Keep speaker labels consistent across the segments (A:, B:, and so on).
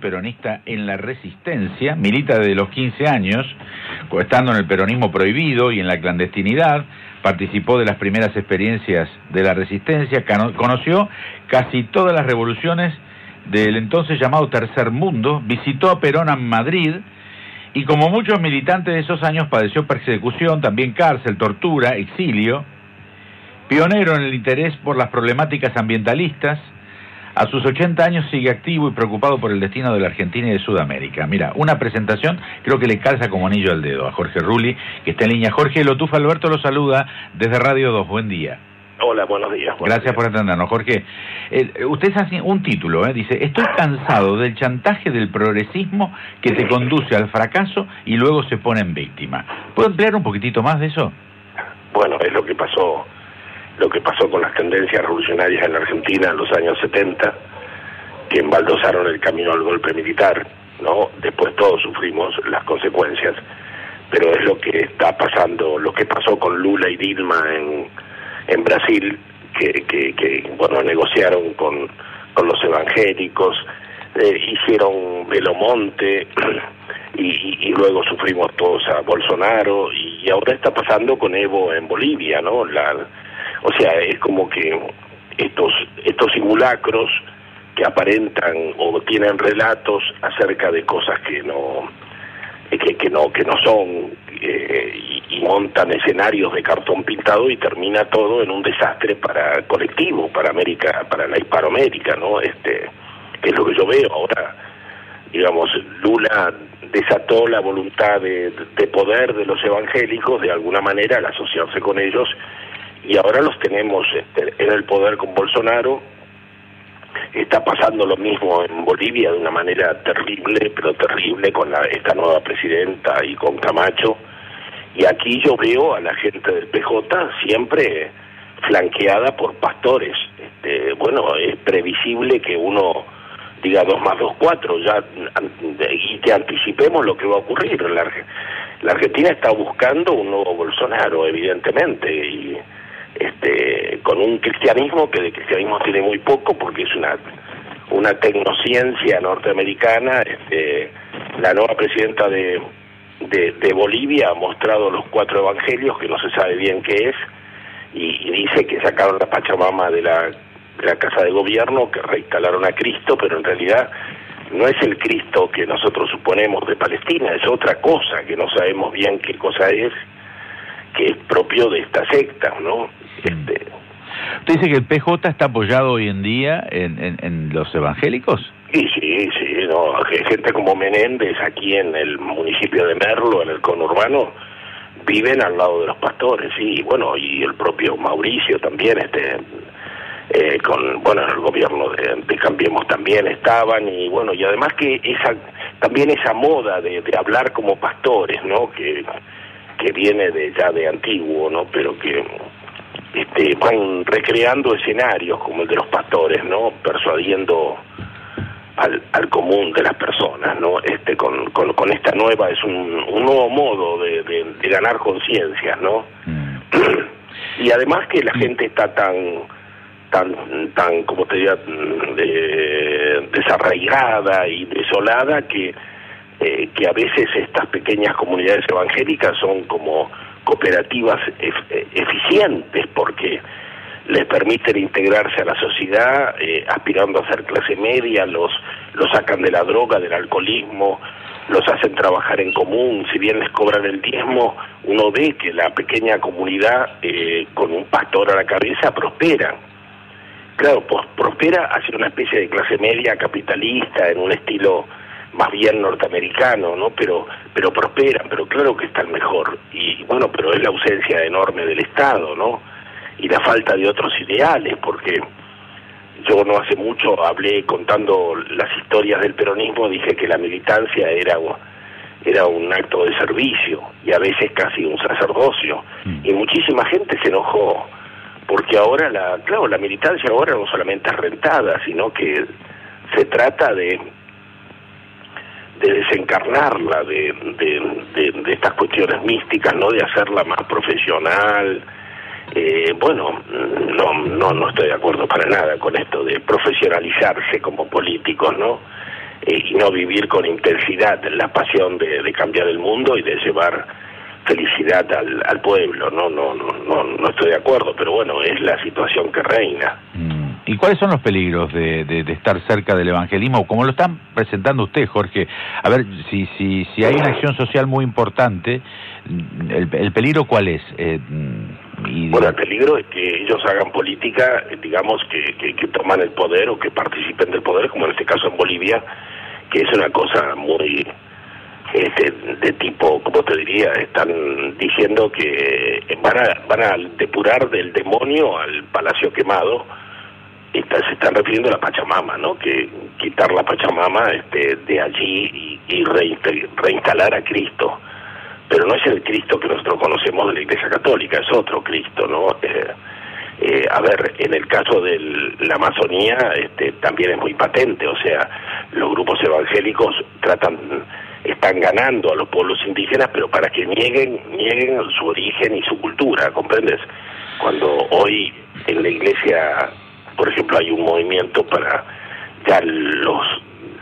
A: Peronista en la Resistencia, milita desde los 15 años, estando en el peronismo prohibido y en la clandestinidad, participó de las primeras experiencias de la resistencia, conoció casi todas las revoluciones del entonces llamado Tercer Mundo, visitó a Perón en Madrid y como muchos militantes de esos años padeció persecución, también cárcel, tortura, exilio, pionero en el interés por las problemáticas ambientalistas, a sus 80 años sigue activo y preocupado por el destino de la Argentina y de Sudamérica. Mira, una presentación creo que le calza como anillo al dedo a Jorge Rulli, que está en línea. Jorge Lotufa Alberto lo saluda desde Radio 2. Buen día.
B: Hola, buenos días.
A: Gracias por atendernos, Jorge. Eh, usted hace un título, eh, dice, estoy cansado del chantaje del progresismo que te conduce al fracaso y luego se pone en víctima. ¿Puedo emplear un poquitito más de eso?
B: Bueno, es lo que pasó lo que pasó con las tendencias revolucionarias en la Argentina en los años 70, que embaldosaron el camino al golpe militar, ¿no? Después todos sufrimos las consecuencias, pero es lo que está pasando, lo que pasó con Lula y Dilma en, en Brasil, que, que, bueno, negociaron con, con los evangélicos, eh, hicieron Velomonte, y, y, luego sufrimos todos a Bolsonaro, y ahora está pasando con Evo en Bolivia, ¿no? La, o sea, es como que estos, estos simulacros que aparentan o tienen relatos acerca de cosas que no que, no que no son eh, y, montan escenarios de cartón pintado y termina todo en un desastre para colectivo para América para la Hispanoamérica no este que es lo que yo veo ahora. Digamos Lula desató la voluntad de, de poder de los evangélicos de alguna manera al asociarse con ellos y ahora los tenemos este, en el poder con Bolsonaro. Está pasando lo mismo en Bolivia de una manera terrible, pero terrible con la, esta nueva presidenta y con Camacho. Y aquí yo veo a la gente del PJ siempre flanqueada por pastores. Este, bueno, es previsible que uno diga dos más dos, cuatro, ya, y que anticipemos lo que va a ocurrir. La, la Argentina está buscando un nuevo Bolsonaro, evidentemente, y este, con un cristianismo que de cristianismo tiene muy poco porque es una una tecnociencia norteamericana. Este, la nueva presidenta de, de, Bolivia ha mostrado los cuatro evangelios que no se sabe bien qué es y, dice que sacaron la Pachamama de la, de la casa de gobierno, que reinstalaron a Cristo, pero en realidad no es el Cristo que nosotros suponemos de Palestina, es otra cosa que no sabemos bien qué cosa es, que es propio de esta secta, ¿no?
A: Este, ¿Usted dice que el PJ está apoyado hoy en día en, los evangélicos?
B: Sí, sí, sí, no, gente como Menéndez aquí en el municipio de Merlo, en el conurbano, viven al lado de los pastores, sí, bueno, y el propio Mauricio también, este, eh, con, bueno, en el gobierno de, de, Cambiemos también estaban, y bueno, y además que esa, también esa moda de, de hablar como pastores, ¿no? Que, que viene de ya de antiguo, ¿no? Pero que este, van recreando escenarios como el de los pastores, ¿no? Persuadiendo al, al común de las personas, ¿no? Este, con, con, con esta nueva, es un, un nuevo modo de, de, ganar conciencia, ¿no? Mm. y además que la gente está tan, tan, tan, como te diría, de, desarraigada y desolada que, eh, que a veces estas pequeñas comunidades evangélicas son como cooperativas eficientes porque les permiten integrarse a la sociedad eh, aspirando a ser clase media, los, los sacan de la droga, del alcoholismo, los hacen trabajar en común, si bien les cobran el diezmo, uno ve que la pequeña comunidad eh, con un pastor a la cabeza prospera. Claro, pues prospera hacia una especie de clase media capitalista en un estilo más bien norteamericano, ¿no? Pero, pero prosperan, pero claro que están mejor. Y bueno, pero es la ausencia enorme del Estado, ¿no? Y la falta de otros ideales, porque yo no hace mucho hablé contando las historias del peronismo, dije que la militancia era era un acto de servicio y a veces casi un sacerdocio. Mm. Y muchísima gente se enojó, porque ahora la, claro, la militancia ahora no solamente es rentada, sino que se trata de de desencarnarla de, de, estas cuestiones místicas, ¿no? De hacerla más profesional. Eh, bueno, no, no, no estoy de acuerdo para nada con esto de profesionalizarse como políticos, ¿no? eh, y no vivir con intensidad la pasión de, cambiar el mundo y de llevar felicidad al, al pueblo. No, no, no, no, no estoy de acuerdo, pero bueno, es la situación que reina.
A: Mm. ¿Y cuáles son los peligros de, estar cerca del evangelismo? Como lo están presentando usted, Jorge. A ver, si, si, hay una acción social muy importante, ¿el, el peligro cuál es? Eh,
B: y... Bueno, el peligro es que ellos hagan política, digamos, que, toman el poder o que participen del poder, como en este caso en Bolivia, que es una cosa muy este, de tipo, como te diría, están diciendo que van a, van a depurar del demonio al palacio quemado, y se están refiriendo a la Pachamama, ¿no? Que quitar la Pachamama este, de allí y, y reinstalar a Cristo. Pero no es el Cristo que nosotros conocemos de la Iglesia Católica, es otro Cristo, ¿no? Eh, eh, a ver, en el caso de la Amazonía este, también es muy patente, o sea, los grupos evangélicos tratan están ganando a los pueblos indígenas, pero para que nieguen, nieguen su origen y su cultura, ¿comprendes? Cuando hoy en la iglesia, por ejemplo, hay un movimiento para ya los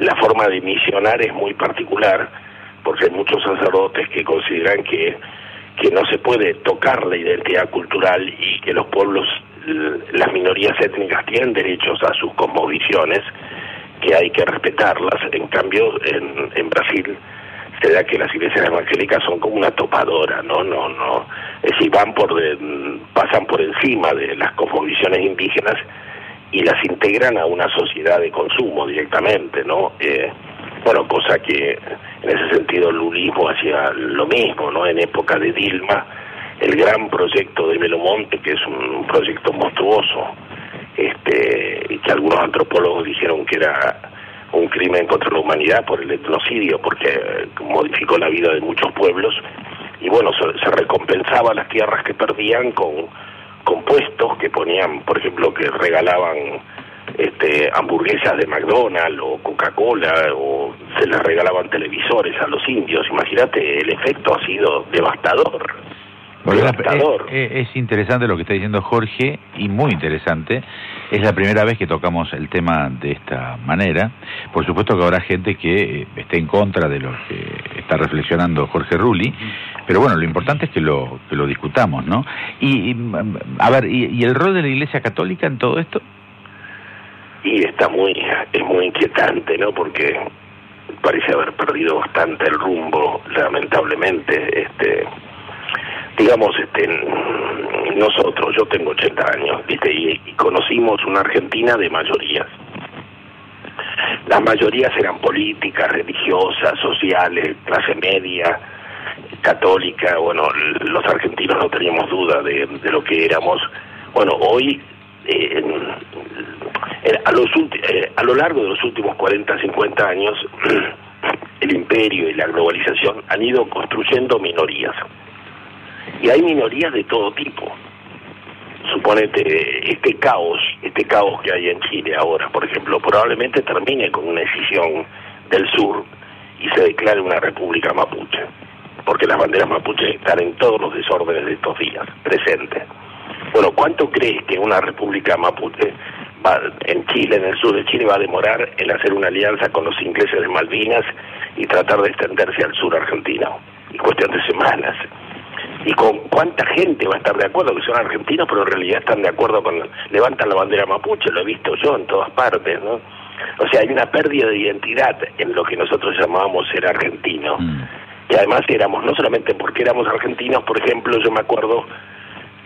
B: la forma de misionar es muy particular, porque hay muchos sacerdotes que consideran que que no se puede tocar la identidad cultural y que los pueblos, las minorías étnicas tienen derechos a sus cosmovisiones que hay que respetarlas. En cambio, en, en Brasil se da que las iglesias evangélicas son como una topadora, ¿no? No, no. Es decir, van por de, pasan por encima de las cosmovisiones indígenas y las integran a una sociedad de consumo directamente, ¿no? Eh, bueno, cosa que en ese sentido el lulismo hacía lo mismo, ¿no? En época de Dilma, el gran proyecto de Belomonte, que es un proyecto monstruoso, este, que algunos antropólogos dijeron que era un crimen contra la humanidad por el etnocidio, porque eh, modificó la vida de muchos pueblos, y bueno, se, se recompensaba las tierras que perdían con, con puestos que ponían, por ejemplo, que regalaban este, hamburguesas de McDonald's o Coca-Cola o se les regalaban televisores a los indios. Imagínate, el efecto ha sido devastador.
A: devastador. Es, es, interesante lo que está diciendo Jorge y muy interesante. Es la primera vez que tocamos el tema de esta manera. Por supuesto que habrá gente que eh, esté en contra de lo que está reflexionando Jorge Rulli, pero bueno, lo importante es que lo, que lo discutamos, ¿no? Y, y a ver, y, ¿y el rol de la Iglesia Católica en todo esto?
B: y está muy es muy inquietante no porque parece haber perdido bastante el rumbo lamentablemente este digamos este nosotros yo tengo 80 años viste y, y conocimos una Argentina de mayorías las mayorías eran políticas religiosas sociales clase media católica bueno los argentinos no teníamos duda de, lo que éramos bueno hoy eh, a, los eh, a lo largo de los últimos 40, 50 años, el imperio y la globalización han ido construyendo minorías. Y hay minorías de todo tipo. Suponete, este caos, este caos que hay en Chile ahora, por ejemplo, probablemente termine con una decisión del sur y se declare una república mapuche, porque las banderas mapuches están en todos los desórdenes de estos días, presentes. Bueno, ¿cuánto crees que una república mapuche va, en Chile, en el sur de Chile, va a demorar en hacer una alianza con los ingleses de Malvinas y tratar de extenderse al sur argentino? En cuestión de semanas. ¿Y con cuánta gente va a estar de acuerdo que son argentinos, pero en realidad están de acuerdo con... levantan la bandera mapuche, lo he visto yo en todas partes, ¿no? O sea, hay una pérdida de identidad en lo que nosotros llamábamos ser argentino. Mm. Y además éramos, no solamente porque éramos argentinos, por ejemplo, yo me acuerdo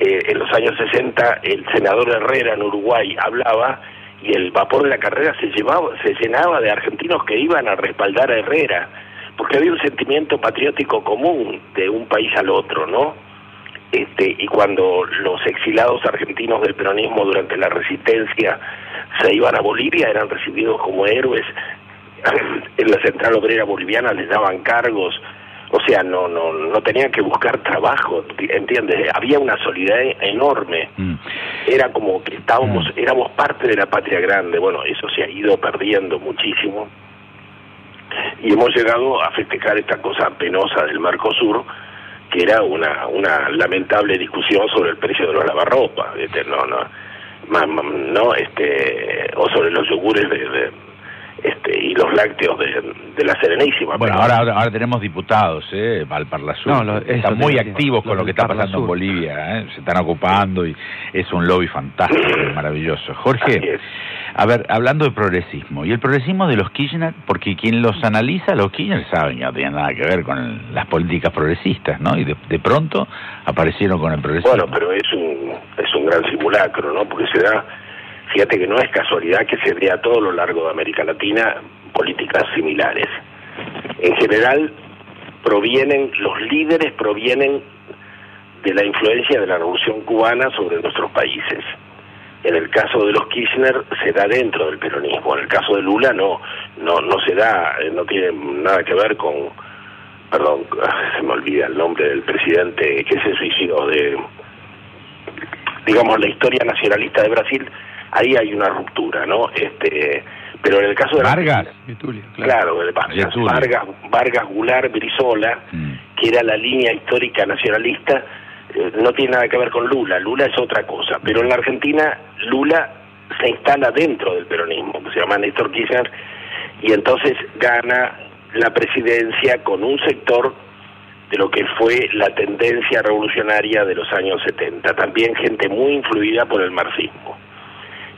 B: eh, en los años 60 el senador Herrera en Uruguay hablaba y el vapor de la carrera se llevaba se llenaba de argentinos que iban a respaldar a Herrera porque había un sentimiento patriótico común de un país al otro no este y cuando los exilados argentinos del peronismo durante la resistencia se iban a Bolivia eran recibidos como héroes. En la central obrera boliviana les daban cargos o sea, no, no, no tenían que buscar trabajo, ¿entiendes? Había una solidaridad enorme. Mm. Era como que estábamos, mm. éramos parte de la patria grande. Bueno, eso se ha ido perdiendo muchísimo. Y hemos llegado a festejar esta cosa penosa del Mercosur, que era una, una lamentable discusión sobre el precio de los lavarropas, ¿viste? No, no, no, este, o sobre los yogures de, de este, y los lácteos de, la Serenísima.
A: Bueno, ahora, ahora, tenemos diputados, ¿eh? Valparla están muy activos con lo que está pasando en Bolivia, ¿eh? se están ocupando y es un lobby fantástico, maravilloso. Jorge, a ver, hablando de progresismo, y el progresismo de los Kirchner, porque quien los analiza, los Kirchner saben que no tienen nada que ver con las políticas progresistas, ¿no? Y de, de, pronto aparecieron con el progresismo.
B: Bueno, pero es un, es un gran simulacro, ¿no? Porque se da, fíjate que no es casualidad que se dé a todo lo largo de América Latina políticas similares. En general, provienen, los líderes provienen de la influencia de la revolución cubana sobre nuestros países. En el caso de los Kirchner se da dentro del peronismo, en el caso de Lula no, no, no se da, eh, no tiene nada que ver con, perdón, se me olvida el nombre del presidente que se suicidó, de, digamos, la historia nacionalista de Brasil, ahí hay una ruptura, ¿no? Este, pero en el caso de
A: Vargas,
B: claro, Vargas, Vargas, Vargas Goulart Brizola, mm. que era la línea histórica nacionalista, eh, no tiene nada que ver con Lula, Lula es otra cosa, pero en la Argentina Lula se instala dentro del peronismo, que se llama Néstor Kirchner, y entonces gana la presidencia con un sector de lo que fue la tendencia revolucionaria de los años 70, también gente muy influida por el marxismo.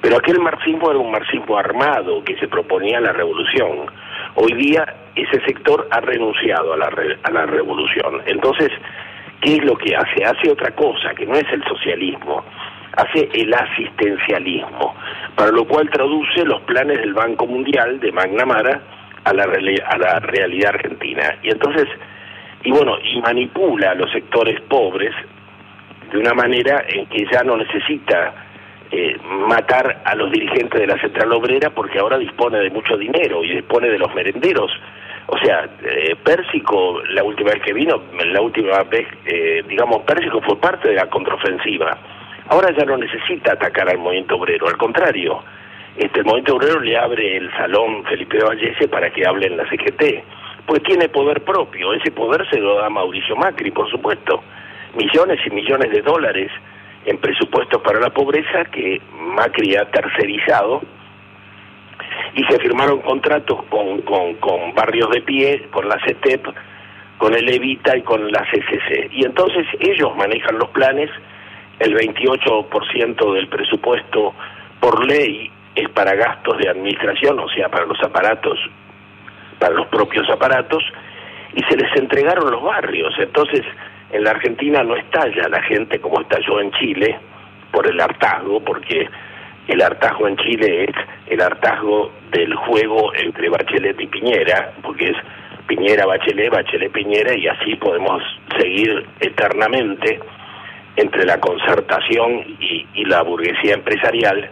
B: Pero aquel marxismo era un marxismo armado que se proponía la revolución. Hoy día ese sector ha renunciado a la, a la revolución. Entonces, ¿qué es lo que hace? Hace otra cosa, que no es el socialismo, hace el asistencialismo, para lo cual traduce los planes del Banco Mundial de McNamara a la, a la realidad argentina. Y entonces, y bueno, y manipula a los sectores pobres de una manera en que ya no necesita eh, matar a los dirigentes de la central obrera porque ahora dispone de mucho dinero y dispone de los merenderos. O sea, eh, Pérsico, la última vez que vino, la última vez, eh, digamos, Pérsico fue parte de la contraofensiva. Ahora ya no necesita atacar al movimiento obrero, al contrario, este, el movimiento obrero le abre el salón Felipe Vallese para que hable en la CGT. Pues tiene poder propio, ese poder se lo da Mauricio Macri, por supuesto. Millones y millones de dólares en presupuestos para la pobreza que Macri ha tercerizado y se firmaron contratos con, con, con barrios de pie, con la CETEP, con el Evita y con la CCC. Y entonces ellos manejan los planes, el 28% del presupuesto por ley es para gastos de administración, o sea, para los aparatos, para los propios aparatos, y se les entregaron los barrios. Entonces, en la Argentina no estalla la gente como estalló en Chile por el hartazgo, porque el hartazgo en Chile es el hartazgo del juego entre Bachelet y Piñera, porque es Piñera, Bachelet, Bachelet, Piñera, y así podemos seguir eternamente entre la concertación y, y la burguesía empresarial.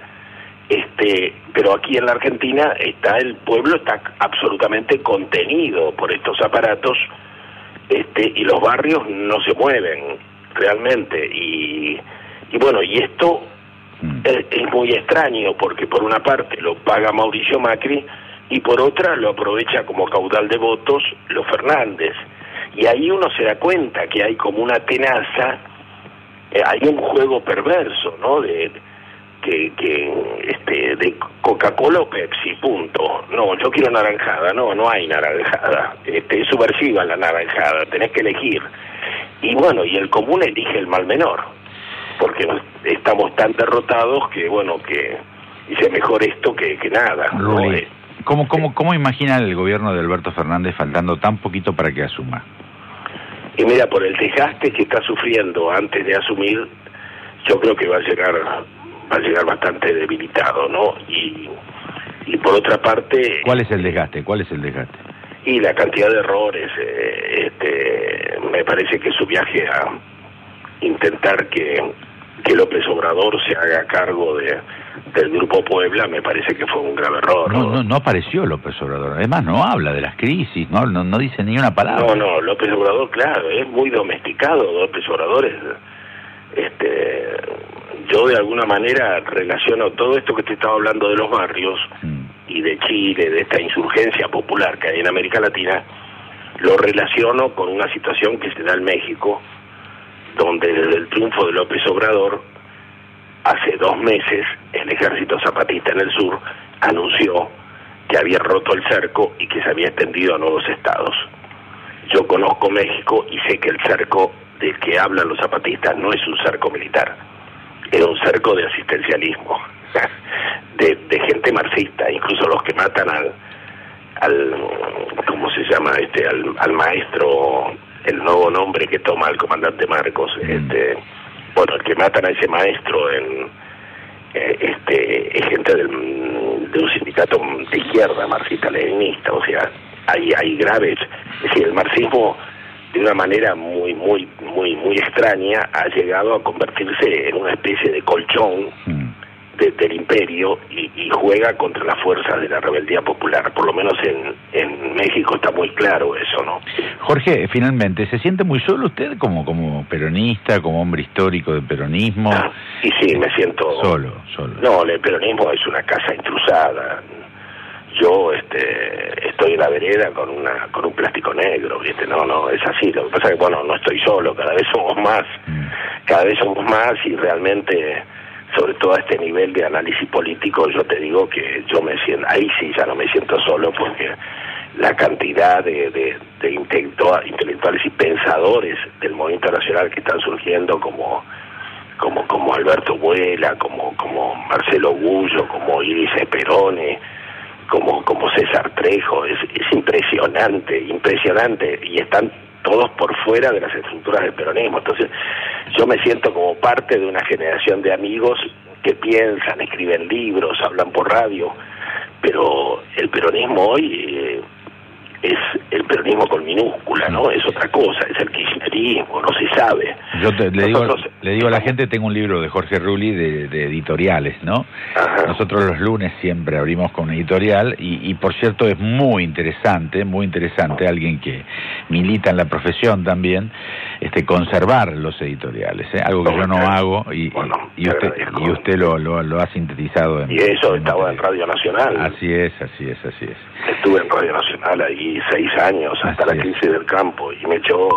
B: Este, pero aquí en la Argentina está el pueblo está absolutamente contenido por estos aparatos este, y los barrios no se mueven realmente. Y, y bueno, y esto mm. es, muy extraño porque por una parte lo paga Mauricio Macri y por otra lo aprovecha como caudal de votos los Fernández. Y ahí uno se da cuenta que hay como una tenaza, eh, hay un juego perverso, ¿no? De, que, que este de Coca-Cola o Pepsi, punto. No, yo quiero naranjada, no, no hay naranjada. Este, es subversiva la naranjada, tenés que elegir. Y bueno, y el común elige el mal menor, porque estamos tan derrotados que, bueno, que dice mejor esto que, que nada. ¿no?
A: ¿Cómo, cómo, ¿Cómo imagina el gobierno de Alberto Fernández faltando tan poquito para que asuma?
B: Y mira, por el desgaste que está sufriendo antes de asumir, yo creo que va a llegar va a llegar bastante debilitado, ¿no? Y, y por otra parte...
A: ¿Cuál es el desgaste? ¿Cuál es el desgaste?
B: Y la cantidad de errores, eh, este, me parece que su viaje a intentar que, que López Obrador se haga cargo de, del Grupo Puebla me parece que fue un grave error.
A: No, no, no apareció López Obrador, además no habla de las crisis, no, no, no dice ni una palabra.
B: No, no, López Obrador, claro, es muy domesticado, López Obrador es... Este, yo de alguna manera relaciono todo esto que te estaba hablando de los barrios mm. y de Chile, de esta insurgencia popular que hay en América Latina, lo relaciono con una situación que se da en México, donde desde el triunfo de López Obrador, hace dos meses el ejército zapatista en el sur anunció que había roto el cerco y que se había extendido a nuevos estados. Yo conozco México y sé que el cerco del que hablan los zapatistas no es un cerco militar, era un cerco de asistencialismo, de, gente marxista, incluso los que matan al, al ¿cómo se llama? este al, maestro, el nuevo nombre que toma el comandante Marcos, mm. este bueno, el que matan a ese maestro en eh, este es gente del, de un sindicato de izquierda marxista-leninista, o sea, hay, hay graves, es decir, el marxismo de una manera muy, muy, muy, muy extraña ha llegado a convertirse en una especie de colchón mm. del imperio y, juega contra las fuerzas de la rebeldía popular. Por lo menos en, en México está muy claro eso, ¿no?
A: Jorge, finalmente, ¿se siente muy solo usted como, como peronista, como hombre histórico del peronismo? Ah,
B: y sí, me siento...
A: Solo, solo.
B: No, el peronismo es una casa intrusada yo este estoy en la vereda con una con un plástico negro viste no no es así lo que pasa es que bueno no estoy solo cada vez somos más mm. cada vez somos más y realmente sobre todo a este nivel de análisis político yo te digo que yo me siento ahí sí ya no me siento solo porque la cantidad de, de, de intelectuales y pensadores del movimiento nacional que están surgiendo como como como Alberto Vuela, como como Marcelo Gullo, como Iris Perone, como, como César Trejo, es, es impresionante, impresionante, y están todos por fuera de las estructuras del peronismo. Entonces, yo me siento como parte de una generación de amigos que piensan, escriben libros, hablan por radio, pero el peronismo hoy eh, es el peronismo con minúscula, ¿no? Es otra cosa, es el kirchnerismo, no se sabe.
A: Yo le, digo, le digo a la gente, tengo un libro de Jorge Rulli de, editoriales, ¿no? Nosotros los lunes siempre abrimos con editorial y, por cierto es muy interesante, muy interesante, alguien que milita en la profesión también, este conservar los editoriales, ¿eh? algo que yo no hago y, y usted, y usted lo, lo, ha sintetizado.
B: En, y eso estaba en Radio Nacional.
A: Así es, así es, así es.
B: Estuve en Radio Nacional ahí seis años hasta la crisis del campo y me echó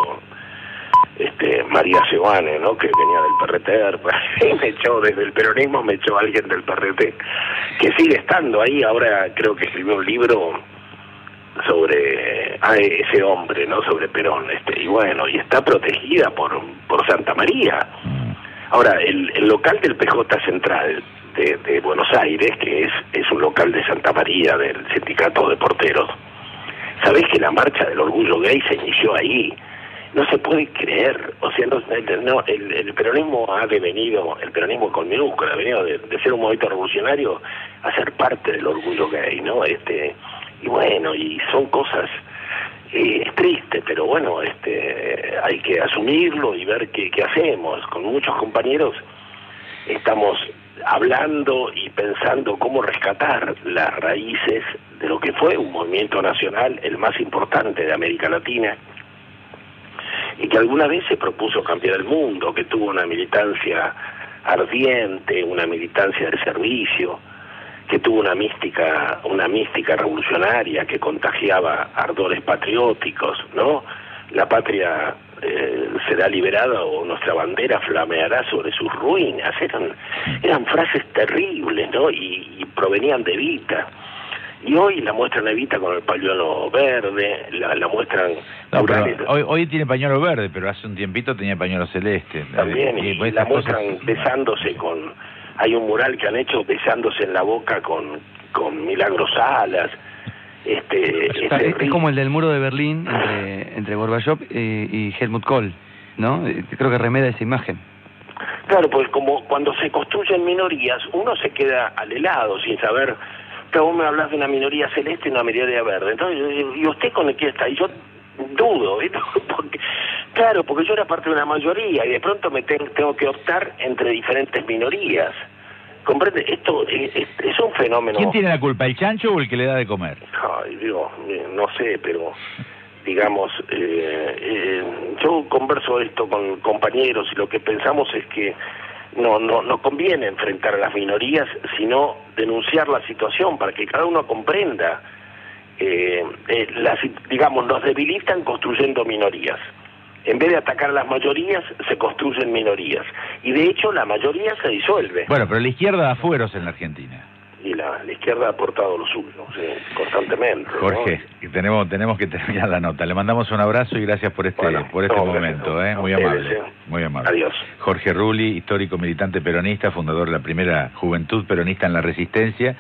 B: este María Sebane, ¿no? que venía del PRT, y me echó desde el peronismo, me echó alguien del PRT, que sigue estando ahí, ahora creo que escribió un libro sobre a ese hombre, ¿no? Sobre Perón, este, y bueno, y está protegida por, por Santa María. Mm. Ahora, el, el local del PJ Central de, de Buenos Aires, que es, es un local de Santa María, del sindicato de porteros, Sabés que la marcha del orgullo gay se inició ahí. No se puede creer, o sea, no, el, peronismo ha devenido, el peronismo con minúscula, ha venido de, ser un movimiento revolucionario a ser parte del orgullo gay, ¿no? Este, y bueno, y son cosas eh, es triste, pero bueno, este, hay que asumirlo y ver qué, qué hacemos. Con muchos compañeros estamos hablando y pensando cómo rescatar las raíces de lo que fue un movimiento nacional, el más importante de América Latina, y que alguna vez se propuso cambiar el mundo, que tuvo una militancia ardiente, una militancia de servicio, que tuvo una mística, una mística revolucionaria que contagiaba ardores patrióticos, ¿no? La patria eh, será liberada o nuestra bandera flameará sobre sus ruinas. Eran, eran frases terribles, ¿no? Y, provenían de Evita. Y hoy la muestran Evita con el pañuelo verde, la, muestran...
A: hoy, hoy tiene pañuelo verde, pero hace un tiempito tenía pañuelo celeste.
B: También, y, la muestran besándose con... Hay un mural que han hecho besándose en la boca con, con Milagros Salas este,
C: este es como el del muro de Berlín entre, entre Gorbachev y, Helmut Kohl, ¿no? Eh, creo que remeda esa imagen.
B: Claro, pues como cuando se construyen minorías, uno se queda al helado sin saber, que vos me hablas de una minoría celeste y una minoría verde. Entonces, ¿y usted con el que está? Y yo dudo, porque, claro, porque yo era parte de una mayoría y de pronto me tengo que optar entre diferentes minorías. ¿Comprende? Esto es, un fenómeno...
A: ¿Quién tiene la culpa, el chancho o el que le da de comer?
B: Ay, Dios, no sé, pero digamos, eh, eh, yo converso esto con compañeros y lo que pensamos es que no, no, no conviene enfrentar a las minorías, sino denunciar la situación para que cada uno comprenda. Eh, las, digamos, nos debilitan construyendo minorías en vez de atacar a las mayorías, se construyen minorías. Y de hecho, la mayoría se disuelve.
A: Bueno, pero la izquierda da fueros en la Argentina.
B: y la, izquierda ha aportado lo suyo, constantemente.
A: Jorge, tenemos tenemos que terminar la nota. Le mandamos un abrazo y gracias por este por este momento, ¿eh? muy amable, muy amable.
B: Adiós.
A: Jorge Rulli, histórico militante peronista, fundador de la primera Juventud Peronista en la Resistencia.